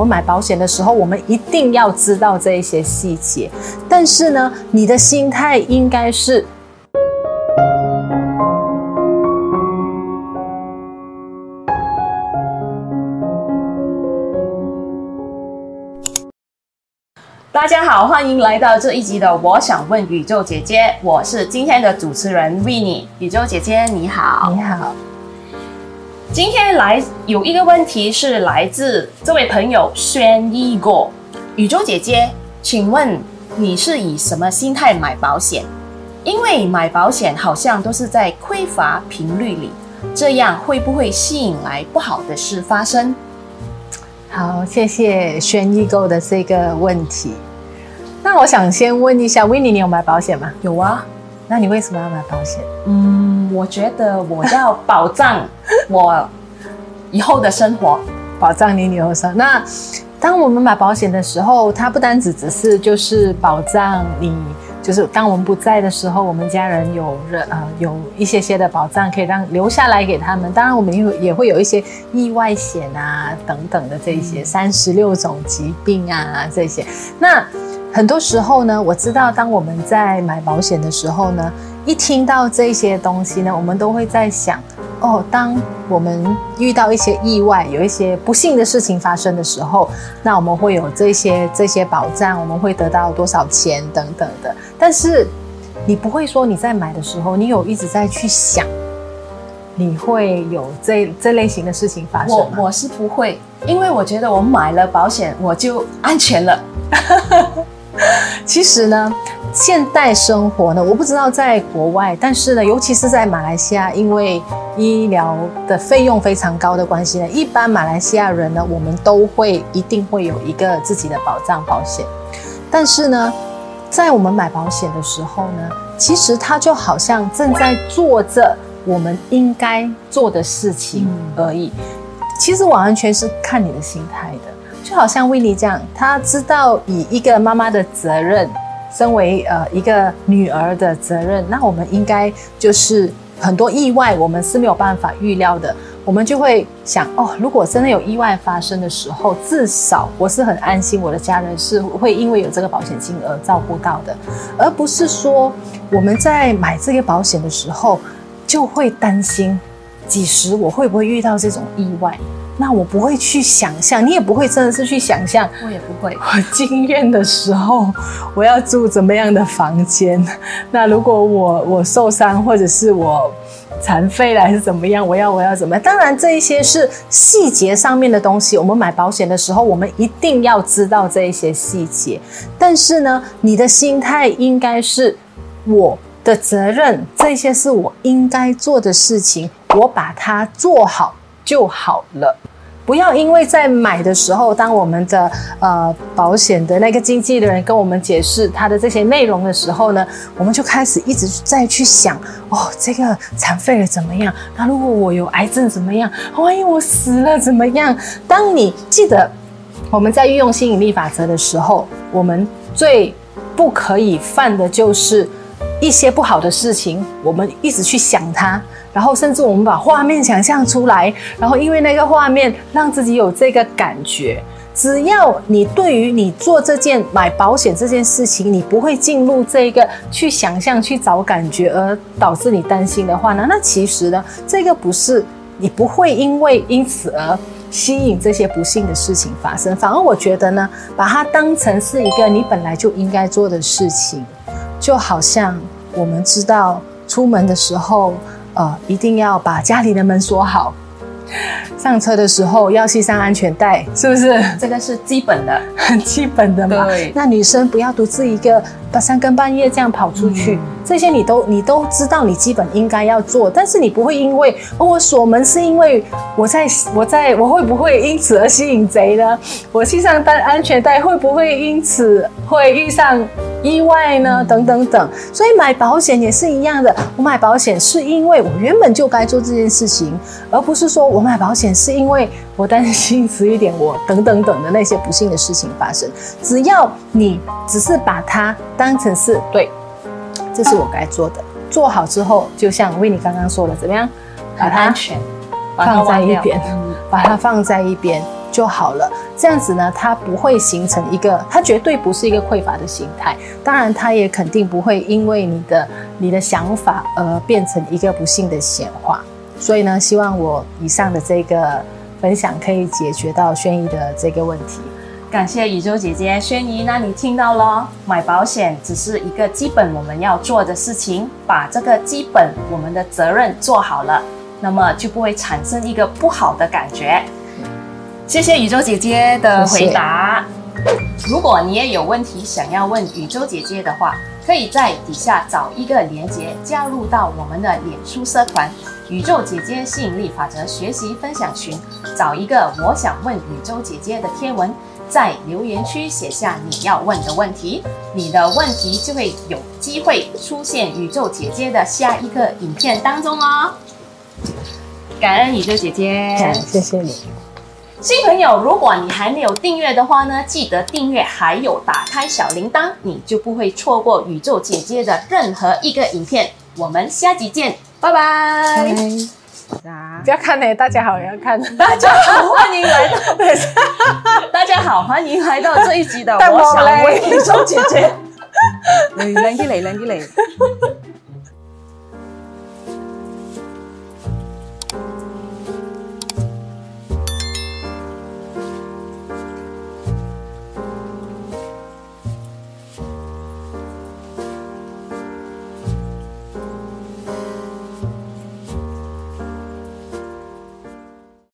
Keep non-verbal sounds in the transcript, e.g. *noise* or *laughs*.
我买保险的时候，我们一定要知道这一些细节。但是呢，你的心态应该是。大家好，欢迎来到这一集的《我想问宇宙姐姐》，我是今天的主持人 Winnie。宇宙姐姐你好，你好。今天来有一个问题是来自这位朋友轩一果。宇宙姐姐，请问你是以什么心态买保险？因为买保险好像都是在匮乏频率里，这样会不会吸引来不好的事发生？好，谢谢轩易购的这个问题。那我想先问一下，Winnie，你有买保险吗？有啊。那你为什么要买保险？嗯，我觉得我要保障我以后的生活，保障你以后生。那当我们买保险的时候，它不单只只是就是保障你，就是当我们不在的时候，我们家人有人呃有一些些的保障可以让留下来给他们。当然，我们也也会有一些意外险啊等等的这些三十六种疾病啊这些。那很多时候呢，我知道当我们在买保险的时候呢，一听到这些东西呢，我们都会在想，哦，当我们遇到一些意外，有一些不幸的事情发生的时候，那我们会有这些这些保障，我们会得到多少钱等等的。但是你不会说你在买的时候，你有一直在去想，你会有这这类型的事情发生吗？我我是不会，因为我觉得我买了保险，我就安全了。*laughs* *laughs* 其实呢，现代生活呢，我不知道在国外，但是呢，尤其是在马来西亚，因为医疗的费用非常高的关系呢，一般马来西亚人呢，我们都会一定会有一个自己的保障保险。但是呢，在我们买保险的时候呢，其实它就好像正在做着我们应该做的事情而已。其实完全是看你的心态的。就好像 Winnie 这样，他知道以一个妈妈的责任，身为呃一个女儿的责任，那我们应该就是很多意外，我们是没有办法预料的。我们就会想，哦，如果真的有意外发生的时候，至少我是很安心，我的家人是会因为有这个保险金而照顾到的，而不是说我们在买这个保险的时候就会担心，几时我会不会遇到这种意外。那我不会去想象，你也不会真的是去想象，我也不会。我进院的时候，我要住怎么样的房间？那如果我我受伤，或者是我残废了，还是怎么样？我要我要怎么样？当然，这一些是细节上面的东西。我们买保险的时候，我们一定要知道这一些细节。但是呢，你的心态应该是我的责任，这些是我应该做的事情，我把它做好就好了。不要因为在买的时候，当我们的呃保险的那个经纪的人跟我们解释他的这些内容的时候呢，我们就开始一直在去想，哦，这个残废了怎么样？那如果我有癌症怎么样？万一我死了怎么样？当你记得我们在运用吸引力法则的时候，我们最不可以犯的就是一些不好的事情，我们一直去想它。然后甚至我们把画面想象出来，然后因为那个画面让自己有这个感觉。只要你对于你做这件买保险这件事情，你不会进入这个去想象去找感觉，而导致你担心的话呢，那其实呢，这个不是你不会因为因此而吸引这些不幸的事情发生。反而我觉得呢，把它当成是一个你本来就应该做的事情，就好像我们知道出门的时候。呃，一定要把家里的门锁好。上车的时候要系上安全带，是不是？这个是基本的，很 *laughs* 基本的嘛。对。那女生不要独自一个，把三更半夜这样跑出去，嗯、这些你都你都知道，你基本应该要做。但是你不会因为、哦、我锁门是因为我在我在我会不会因此而吸引贼呢？我系上安安全带会不会因此会遇上意外呢？等等等。所以买保险也是一样的。我买保险是因为我原本就该做这件事情，而不是说我买保险。是因为我担心迟一点我等等等的那些不幸的事情发生。只要你只是把它当成是对，这是我该做的，做好之后，就像 Winnie 刚刚说的，怎么样？把它安全放在一边，把它放在一边。就好了。这样子呢，它不会形成一个，它绝对不是一个匮乏的心态。当然，它也肯定不会因为你的你的想法而变成一个不幸的显化。所以呢，希望我以上的这个分享可以解决到轩怡的这个问题。感谢宇宙姐姐，轩怡，那你听到了？买保险只是一个基本我们要做的事情，把这个基本我们的责任做好了，那么就不会产生一个不好的感觉。谢谢宇宙姐姐的回答。谢谢。如果你也有问题想要问宇宙姐姐的话，可以在底下找一个链接，加入到我们的脸书社团“宇宙姐姐吸引力法则学习分享群”，找一个我想问宇宙姐姐的贴文。在留言区写下你要问的问题，你的问题就会有机会出现宇宙姐姐的下一个影片当中哦。感恩宇宙姐姐，感谢谢你。新朋友，如果你还没有订阅的话呢，记得订阅，还有打开小铃铛，你就不会错过宇宙姐姐的任何一个影片。我们下集见，拜拜。啊不要看呢，大家好，也 *laughs* 要看。大家好，欢迎来到。*laughs* 大家好，欢迎来到这一集的。*laughs* 我想问宇宙姐姐。来，靓啲嚟，靓啲嚟。